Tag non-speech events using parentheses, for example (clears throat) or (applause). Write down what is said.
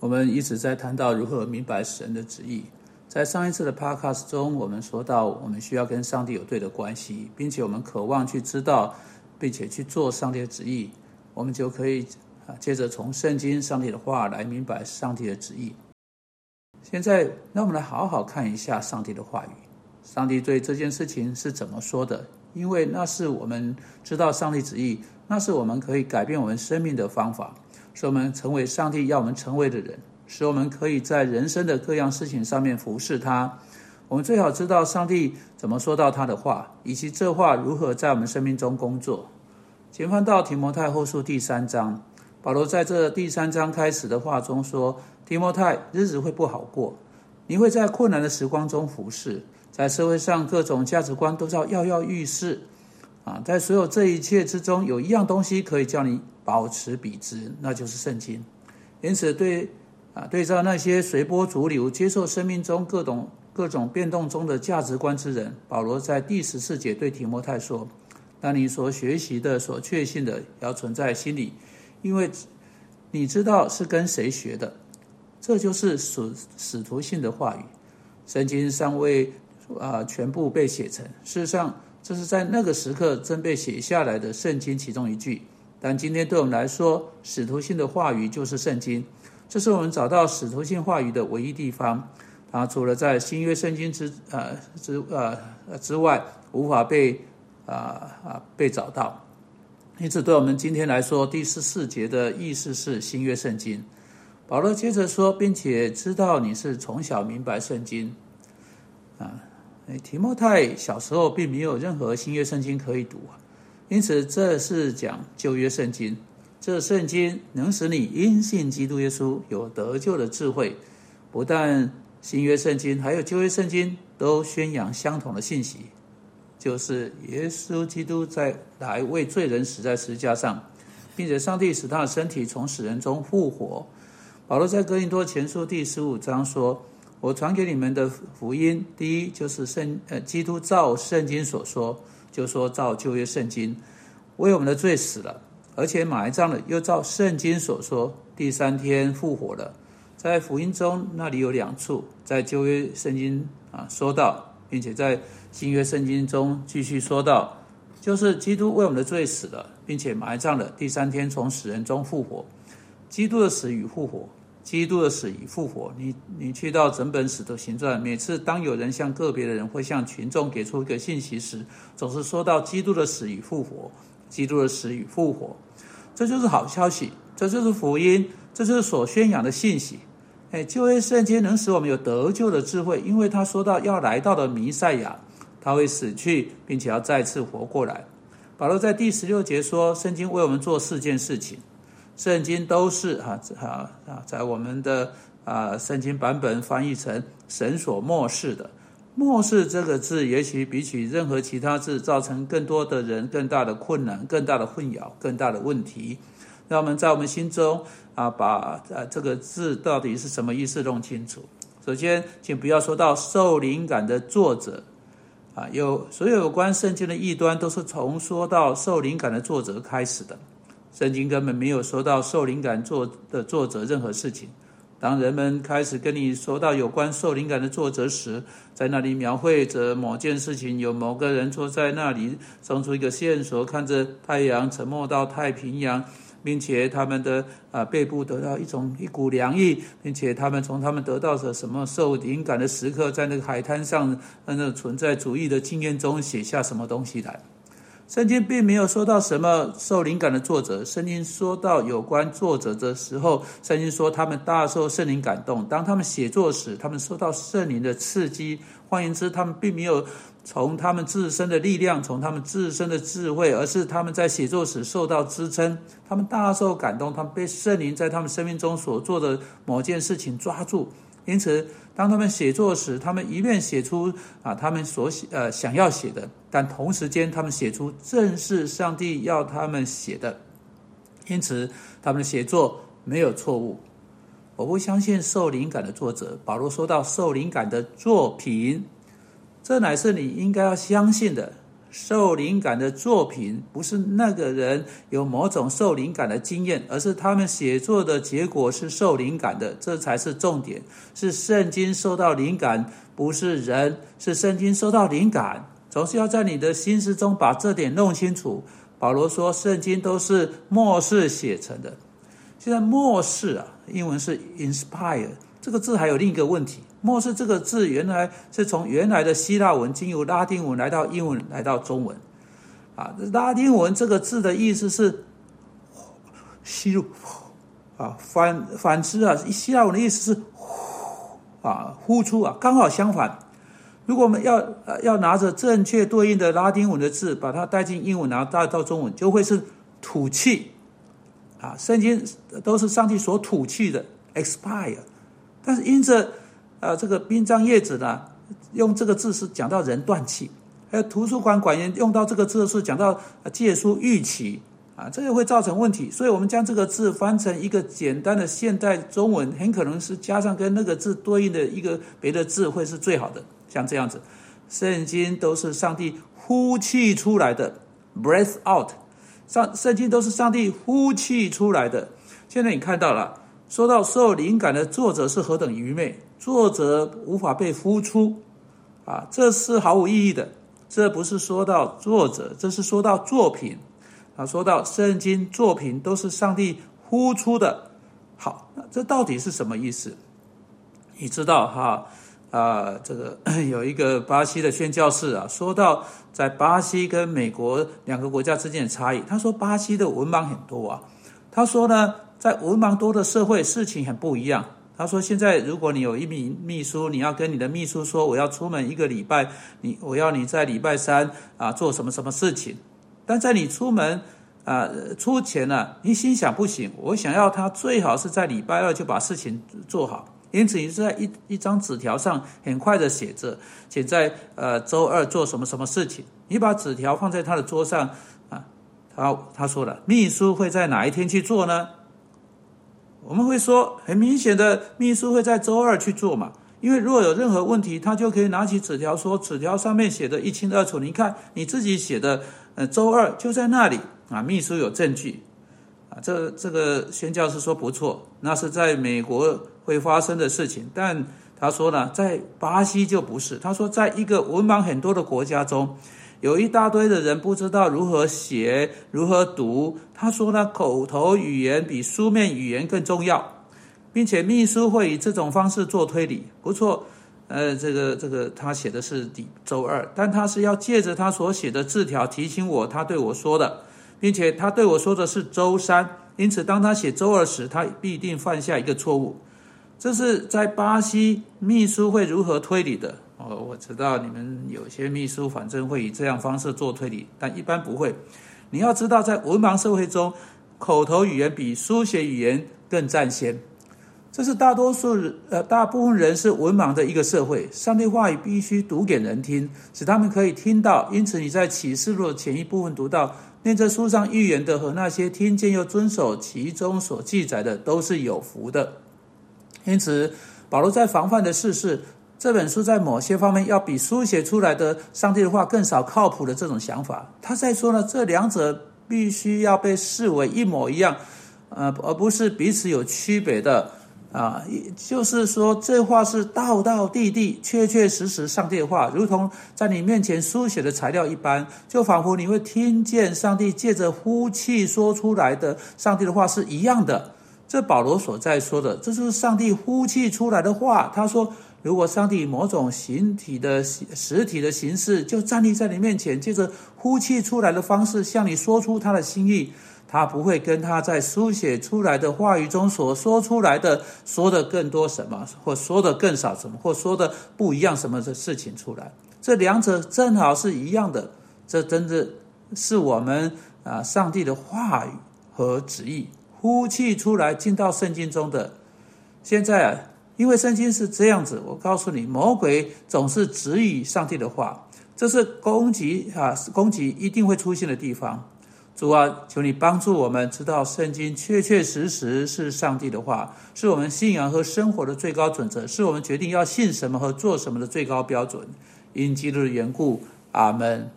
我们一直在谈到如何明白神的旨意。在上一次的 podcast 中，我们说到我们需要跟上帝有对的关系，并且我们渴望去知道，并且去做上帝的旨意，我们就可以啊，接着从圣经、上帝的话来明白上帝的旨意。现在，让我们来好好看一下上帝的话语。上帝对这件事情是怎么说的？因为那是我们知道上帝旨意，那是我们可以改变我们生命的方法。使我们成为上帝要我们成为的人，使我们可以在人生的各样事情上面服侍他。我们最好知道上帝怎么说到他的话，以及这话如何在我们生命中工作。前翻到提摩太后书第三章，保罗在这第三章开始的话中说：“提摩太，日子会不好过，你会在困难的时光中服侍，在社会上各种价值观都叫跃跃欲试。啊，在所有这一切之中，有一样东西可以叫你。”保持笔直，那就是圣经。因此，对啊，对照那些随波逐流、接受生命中各种各种变动中的价值观之人，保罗在第十四节对提摩太说：“那你所学习的、所确信的，要存在心里，因为你知道是跟谁学的。这就是使使徒性的话语。圣经尚未啊全部被写成，事实上，这是在那个时刻真被写下来的圣经其中一句。”但今天对我们来说，使徒性的话语就是圣经，这是我们找到使徒性话语的唯一地方。它除了在新约圣经之呃之呃之外，无法被啊啊被找到。因此，对我们今天来说，第十四节的意思是新约圣经。保罗接着说，并且知道你是从小明白圣经啊。提莫泰小时候并没有任何新约圣经可以读啊。因此，这是讲旧约圣经。这圣经能使你因信基督耶稣有得救的智慧。不但新约圣经，还有旧约圣经都宣扬相同的信息，就是耶稣基督在来为罪人死在十字架上，并且上帝使他的身体从死人中复活。保罗在哥林多前书第十五章说：“我传给你们的福音，第一就是圣呃基督照圣经所说。”就说照旧约圣经为我们的罪死了，而且埋葬了，又照圣经所说第三天复活了。在福音中那里有两处，在旧约圣经啊说到，并且在新约圣经中继续说到，就是基督为我们的罪死了，并且埋葬了，第三天从死人中复活。基督的死与复活。基督的死与复活，你你去到整本使徒行传，每次当有人向个别的人或向群众给出一个信息时，总是说到基督的死与复活，基督的死与复活，这就是好消息，这就是福音，这就是所宣扬的信息。哎，旧约圣经能使我们有得救的智慧，因为他说到要来到的弥赛亚，他会死去，并且要再次活过来。保罗在第十六节说，圣经为我们做四件事情。圣经都是哈啊啊，在我们的啊圣经版本翻译成神所漠视的。漠视这个字，也许比起任何其他字，造成更多的人更大的困难、更大的混淆、更大的问题。让我们在我们心中啊，把呃这个字到底是什么意思弄清楚。首先，请不要说到受灵感的作者啊，有所有有关圣经的异端，都是从说到受灵感的作者开始的。圣经根本没有说到受灵感作的作者任何事情。当人们开始跟你说到有关受灵感的作者时，在那里描绘着某件事情，有某个人坐在那里，生出一个线索，看着太阳沉没到太平洋，并且他们的啊背部得到一种一股凉意，并且他们从他们得到的什么受灵感的时刻，在那个海滩上那存在主义的经验中写下什么东西来。圣经并没有说到什么受灵感的作者。圣经说到有关作者的时候，圣经说他们大受圣灵感动。当他们写作时，他们受到圣灵的刺激。换言之，他们并没有从他们自身的力量、从他们自身的智慧，而是他们在写作时受到支撑。他们大受感动，他们被圣灵在他们生命中所做的某件事情抓住。因此，当他们写作时，他们一面写出啊他们所写呃想要写的，但同时间他们写出正是上帝要他们写的。因此，他们的写作没有错误。我不相信受灵感的作者保罗说到受灵感的作品，这乃是你应该要相信的。受灵感的作品不是那个人有某种受灵感的经验，而是他们写作的结果是受灵感的，这才是重点。是圣经受到灵感，不是人，是圣经受到灵感。总是要在你的心思中把这点弄清楚。保罗说，圣经都是末世写成的。现在末世啊，英文是 inspire，这个字还有另一个问题。末世这个字原来是从原来的希腊文经由拉丁文来到英文，来到中文。啊，拉丁文这个字的意思是吸入，啊，反反之啊，希腊文的意思是呼啊，呼出啊，刚好相反。如果我们要要拿着正确对应的拉丁文的字，把它带进英文，然后带到中文，就会是吐气。啊，圣经都是上帝所吐气的 expire，但是因着呃这个殡葬业者呢，用这个字是讲到人断气，还有图书馆管员用到这个字是讲到借书预期，啊，这个会造成问题，所以我们将这个字翻成一个简单的现代中文，很可能是加上跟那个字对应的一个别的字会是最好的，像这样子，圣经都是上帝呼气出来的，breath out。上圣经都是上帝呼气出来的。现在你看到了，说到受灵感的作者是何等愚昧，作者无法被呼出，啊，这是毫无意义的。这不是说到作者，这是说到作品。啊，说到圣经作品都是上帝呼出的。好，那这到底是什么意思？你知道哈？啊，这个 (clears throat) 有一个巴西的宣教士啊，说到在巴西跟美国两个国家之间的差异，他说巴西的文盲很多啊。他说呢，在文盲多的社会，事情很不一样。他说，现在如果你有一名秘书，你要跟你的秘书说，我要出门一个礼拜，你我要你在礼拜三啊做什么什么事情。但在你出门啊出前呢，你心想不行，我想要他最好是在礼拜二就把事情做好。因此，你在一一张纸条上很快的写着，写在呃周二做什么什么事情。你把纸条放在他的桌上啊，他他说了，秘书会在哪一天去做呢？我们会说，很明显的，秘书会在周二去做嘛。因为如果有任何问题，他就可以拿起纸条说，纸条上面写的一清二楚。你看你自己写的，呃，周二就在那里啊，秘书有证据。啊，这这个宣教士说不错，那是在美国会发生的事情。但他说呢，在巴西就不是。他说，在一个文盲很多的国家中，有一大堆的人不知道如何写、如何读。他说呢，口头语言比书面语言更重要，并且秘书会以这种方式做推理。不错，呃，这个这个他写的是第周二，但他是要借着他所写的字条提醒我，他对我说的。并且他对我说的是周三，因此当他写周二时，他必定犯下一个错误。这是在巴西秘书会如何推理的？哦，我知道你们有些秘书反正会以这样方式做推理，但一般不会。你要知道，在文盲社会中，口头语言比书写语言更占先。这是大多数人呃大部分人是文盲的一个社会，上帝话语必须读给人听，使他们可以听到。因此你在启示录前一部分读到。念这书上预言的和那些听见又遵守其中所记载的，都是有福的。因此，保罗在防范的事是，这本书在某些方面要比书写出来的上帝的话更少靠谱的这种想法。他在说呢，这两者必须要被视为一模一样，呃，而不是彼此有区别的。啊，就是说，这话是道道地地、确确实实上帝的话，如同在你面前书写的材料一般，就仿佛你会听见上帝借着呼气说出来的上帝的话是一样的。这保罗所在说的，这就是上帝呼气出来的话。他说，如果上帝某种形体的实体的形式就站立在你面前，借着呼气出来的方式向你说出他的心意。他不会跟他在书写出来的话语中所说出来的说的更多什么，或说的更少什么，或说的不一样什么的事情出来。这两者正好是一样的。这真的是我们啊，上帝的话语和旨意呼气出来进到圣经中的。现在啊，因为圣经是这样子，我告诉你，魔鬼总是指以上帝的话，这是攻击啊，攻击一定会出现的地方。主啊，求你帮助我们知道圣经确确实实是上帝的话，是我们信仰和生活的最高准则，是我们决定要信什么和做什么的最高标准。因基督的缘故，阿门。